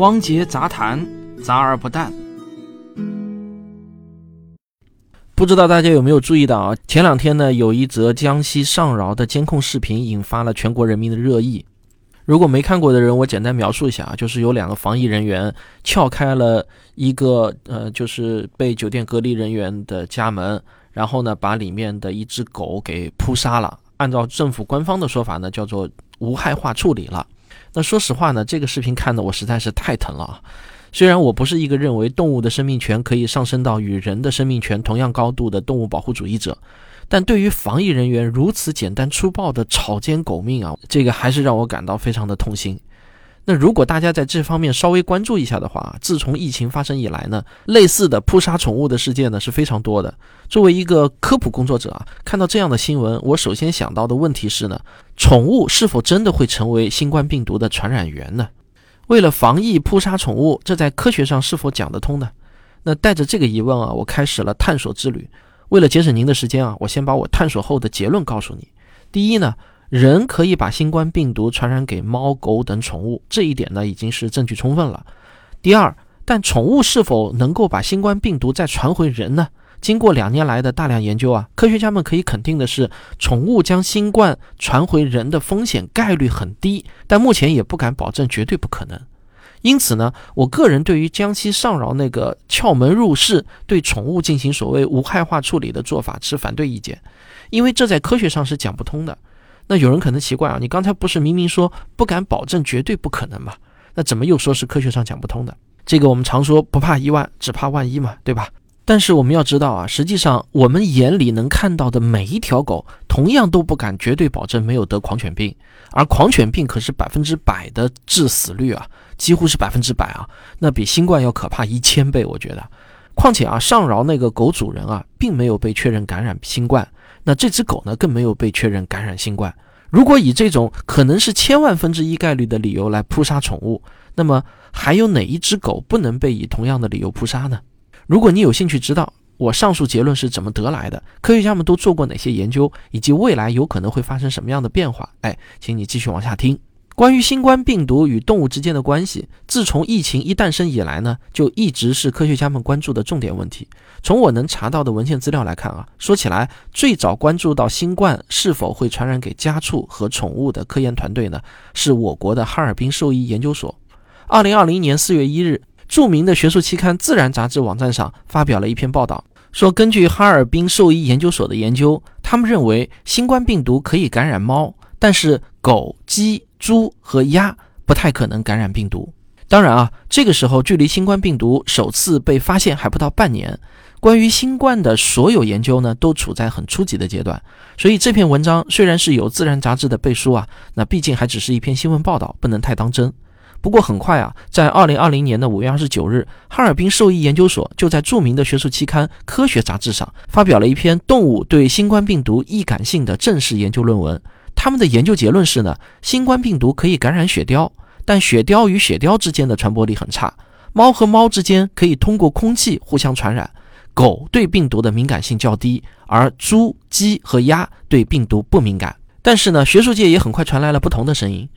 汪杰杂谈，杂而不淡。不知道大家有没有注意到啊？前两天呢，有一则江西上饶的监控视频引发了全国人民的热议。如果没看过的人，我简单描述一下啊，就是有两个防疫人员撬开了一个呃，就是被酒店隔离人员的家门，然后呢，把里面的一只狗给扑杀了。按照政府官方的说法呢，叫做无害化处理了。那说实话呢，这个视频看的我实在是太疼了啊。虽然我不是一个认为动物的生命权可以上升到与人的生命权同样高度的动物保护主义者，但对于防疫人员如此简单粗暴的草菅狗命啊，这个还是让我感到非常的痛心。那如果大家在这方面稍微关注一下的话，自从疫情发生以来呢，类似的扑杀宠物的事件呢是非常多的。作为一个科普工作者啊，看到这样的新闻，我首先想到的问题是呢，宠物是否真的会成为新冠病毒的传染源呢？为了防疫扑杀宠物，这在科学上是否讲得通呢？那带着这个疑问啊，我开始了探索之旅。为了节省您的时间啊，我先把我探索后的结论告诉你。第一呢，人可以把新冠病毒传染给猫狗等宠物，这一点呢已经是证据充分了。第二，但宠物是否能够把新冠病毒再传回人呢？经过两年来的大量研究啊，科学家们可以肯定的是，宠物将新冠传回人的风险概率很低，但目前也不敢保证绝对不可能。因此呢，我个人对于江西上饶那个撬门入室对宠物进行所谓无害化处理的做法持反对意见，因为这在科学上是讲不通的。那有人可能奇怪啊，你刚才不是明明说不敢保证绝对不可能吗？那怎么又说是科学上讲不通的？这个我们常说不怕一万，只怕万一嘛，对吧？但是我们要知道啊，实际上我们眼里能看到的每一条狗，同样都不敢绝对保证没有得狂犬病，而狂犬病可是百分之百的致死率啊，几乎是百分之百啊，那比新冠要可怕一千倍，我觉得。况且啊，上饶那个狗主人啊，并没有被确认感染新冠，那这只狗呢，更没有被确认感染新冠。如果以这种可能是千万分之一概率的理由来扑杀宠物，那么还有哪一只狗不能被以同样的理由扑杀呢？如果你有兴趣知道我上述结论是怎么得来的，科学家们都做过哪些研究，以及未来有可能会发生什么样的变化，哎，请你继续往下听。关于新冠病毒与动物之间的关系，自从疫情一诞生以来呢，就一直是科学家们关注的重点问题。从我能查到的文献资料来看啊，说起来最早关注到新冠是否会传染给家畜和宠物的科研团队呢，是我国的哈尔滨兽医研究所。二零二零年四月一日。著名的学术期刊《自然》杂志网站上发表了一篇报道，说根据哈尔滨兽医研究所的研究，他们认为新冠病毒可以感染猫，但是狗、鸡、猪和鸭不太可能感染病毒。当然啊，这个时候距离新冠病毒首次被发现还不到半年，关于新冠的所有研究呢都处在很初级的阶段，所以这篇文章虽然是有《自然》杂志的背书啊，那毕竟还只是一篇新闻报道，不能太当真。不过很快啊，在二零二零年的五月二十九日，哈尔滨兽医研究所就在著名的学术期刊《科学》杂志上发表了一篇动物对新冠病毒易感性的正式研究论文。他们的研究结论是呢，新冠病毒可以感染雪貂，但雪貂与雪貂之间的传播力很差。猫和猫之间可以通过空气互相传染。狗对病毒的敏感性较低，而猪、鸡和鸭对病毒不敏感。但是呢，学术界也很快传来了不同的声音。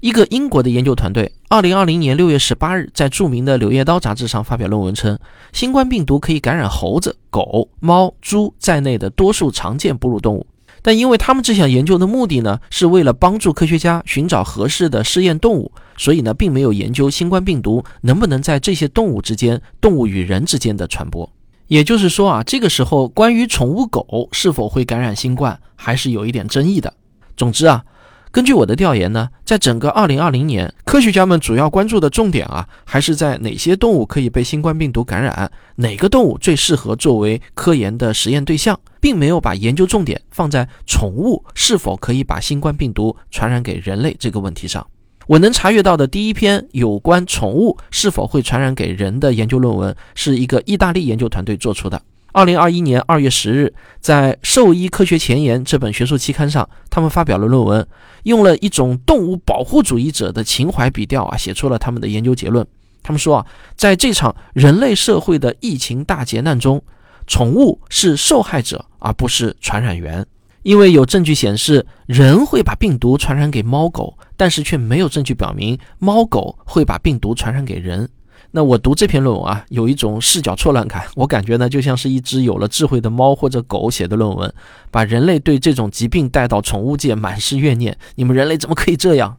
一个英国的研究团队，二零二零年六月十八日，在著名的《柳叶刀》杂志上发表论文称，新冠病毒可以感染猴子、狗、猫、猪在内的多数常见哺乳动物。但因为他们这项研究的目的呢，是为了帮助科学家寻找合适的试验动物，所以呢，并没有研究新冠病毒能不能在这些动物之间、动物与人之间的传播。也就是说啊，这个时候关于宠物狗是否会感染新冠，还是有一点争议的。总之啊。根据我的调研呢，在整个2020年，科学家们主要关注的重点啊，还是在哪些动物可以被新冠病毒感染，哪个动物最适合作为科研的实验对象，并没有把研究重点放在宠物是否可以把新冠病毒传染给人类这个问题上。我能查阅到的第一篇有关宠物是否会传染给人的研究论文，是一个意大利研究团队做出的。二零二一年二月十日，在《兽医科学前沿》这本学术期刊上，他们发表了论文，用了一种动物保护主义者的情怀笔调啊，写出了他们的研究结论。他们说啊，在这场人类社会的疫情大劫难中，宠物是受害者而不是传染源。因为有证据显示人会把病毒传染给猫狗，但是却没有证据表明猫狗会把病毒传染给人。那我读这篇论文啊，有一种视角错乱感，我感觉呢就像是一只有了智慧的猫或者狗写的论文，把人类对这种疾病带到宠物界，满是怨念。你们人类怎么可以这样？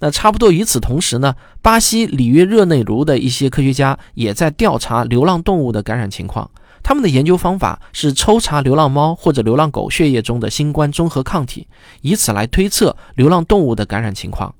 那差不多与此同时呢，巴西里约热内卢的一些科学家也在调查流浪动物的感染情况。他们的研究方法是抽查流浪猫或者流浪狗血液中的新冠中和抗体，以此来推测流浪动物的感染情况。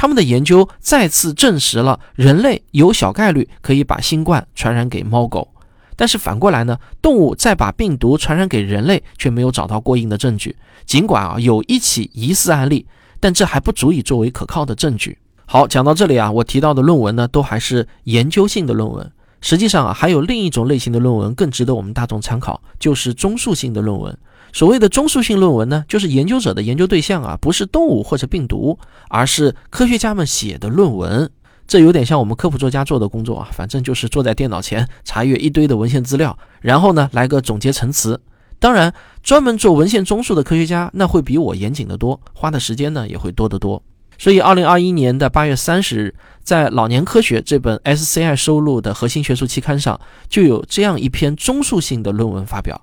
他们的研究再次证实了人类有小概率可以把新冠传染给猫狗，但是反过来呢，动物再把病毒传染给人类却没有找到过硬的证据。尽管啊有一起疑似案例，但这还不足以作为可靠的证据。好，讲到这里啊，我提到的论文呢都还是研究性的论文。实际上啊，还有另一种类型的论文更值得我们大众参考，就是综述性的论文。所谓的综述性论文呢，就是研究者的研究对象啊，不是动物或者病毒，而是科学家们写的论文。这有点像我们科普作家做的工作啊，反正就是坐在电脑前查阅一堆的文献资料，然后呢来个总结陈词。当然，专门做文献综述的科学家那会比我严谨得多，花的时间呢也会多得多。所以，二零二一年的八月三十日，在《老年科学》这本 SCI 收录的核心学术期刊上，就有这样一篇综述性的论文发表。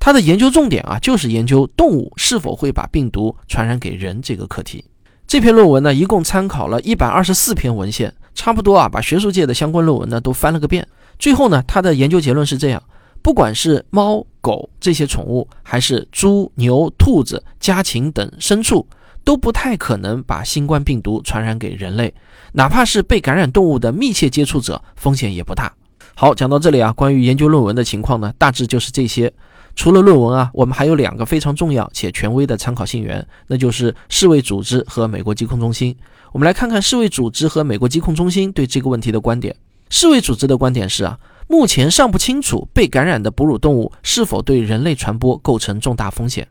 它的研究重点啊，就是研究动物是否会把病毒传染给人这个课题。这篇论文呢，一共参考了一百二十四篇文献，差不多啊，把学术界的相关论文呢都翻了个遍。最后呢，它的研究结论是这样：不管是猫、狗这些宠物，还是猪、牛、兔子、家禽等牲畜，都不太可能把新冠病毒传染给人类。哪怕是被感染动物的密切接触者，风险也不大。好，讲到这里啊，关于研究论文的情况呢，大致就是这些。除了论文啊，我们还有两个非常重要且权威的参考信源，那就是世卫组织和美国疾控中心。我们来看看世卫组织和美国疾控中心对这个问题的观点。世卫组织的观点是啊，目前尚不清楚被感染的哺乳动物是否对人类传播构成重大风险。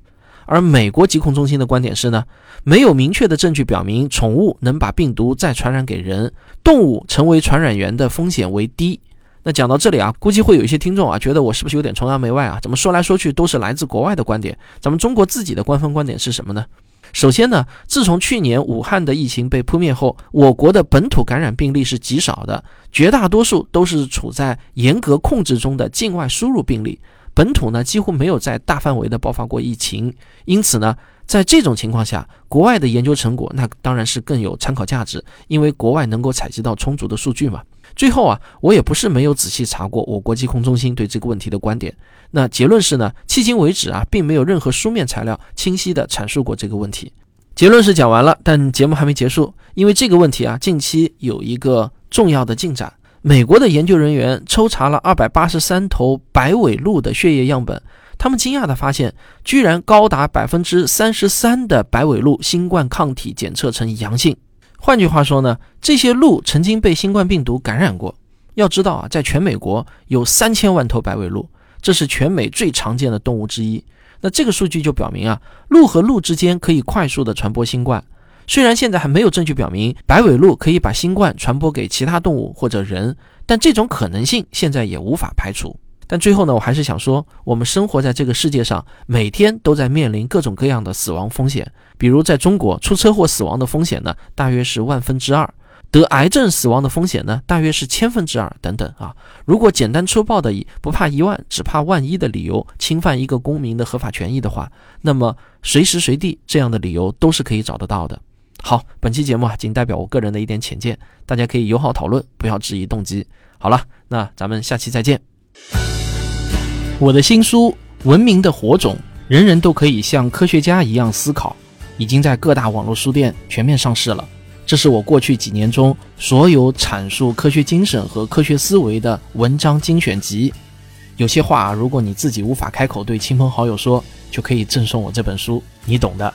而美国疾控中心的观点是呢，没有明确的证据表明宠物能把病毒再传染给人，动物成为传染源的风险为低。那讲到这里啊，估计会有一些听众啊，觉得我是不是有点崇洋媚外啊？怎么说来说去都是来自国外的观点，咱们中国自己的官方观点是什么呢？首先呢，自从去年武汉的疫情被扑灭后，我国的本土感染病例是极少的，绝大多数都是处在严格控制中的境外输入病例，本土呢几乎没有在大范围的爆发过疫情。因此呢，在这种情况下，国外的研究成果那当然是更有参考价值，因为国外能够采集到充足的数据嘛。最后啊，我也不是没有仔细查过我国疾控中心对这个问题的观点。那结论是呢，迄今为止啊，并没有任何书面材料清晰地阐述过这个问题。结论是讲完了，但节目还没结束，因为这个问题啊，近期有一个重要的进展。美国的研究人员抽查了二百八十三头白尾鹿的血液样本，他们惊讶地发现，居然高达百分之三十三的白尾鹿新冠抗体检测呈阳性。换句话说呢，这些鹿曾经被新冠病毒感染过。要知道啊，在全美国有三千万头白尾鹿，这是全美最常见的动物之一。那这个数据就表明啊，鹿和鹿之间可以快速的传播新冠。虽然现在还没有证据表明白尾鹿可以把新冠传播给其他动物或者人，但这种可能性现在也无法排除。但最后呢，我还是想说，我们生活在这个世界上，每天都在面临各种各样的死亡风险。比如在中国，出车祸死亡的风险呢，大约是万分之二；得癌症死亡的风险呢，大约是千分之二等等啊。如果简单粗暴的以不怕一万，只怕万一的理由侵犯一个公民的合法权益的话，那么随时随地这样的理由都是可以找得到的。好，本期节目啊，仅代表我个人的一点浅见，大家可以友好讨论，不要质疑动机。好了，那咱们下期再见。我的新书《文明的火种》，人人都可以像科学家一样思考，已经在各大网络书店全面上市了。这是我过去几年中所有阐述科学精神和科学思维的文章精选集。有些话，如果你自己无法开口对亲朋好友说，就可以赠送我这本书，你懂的。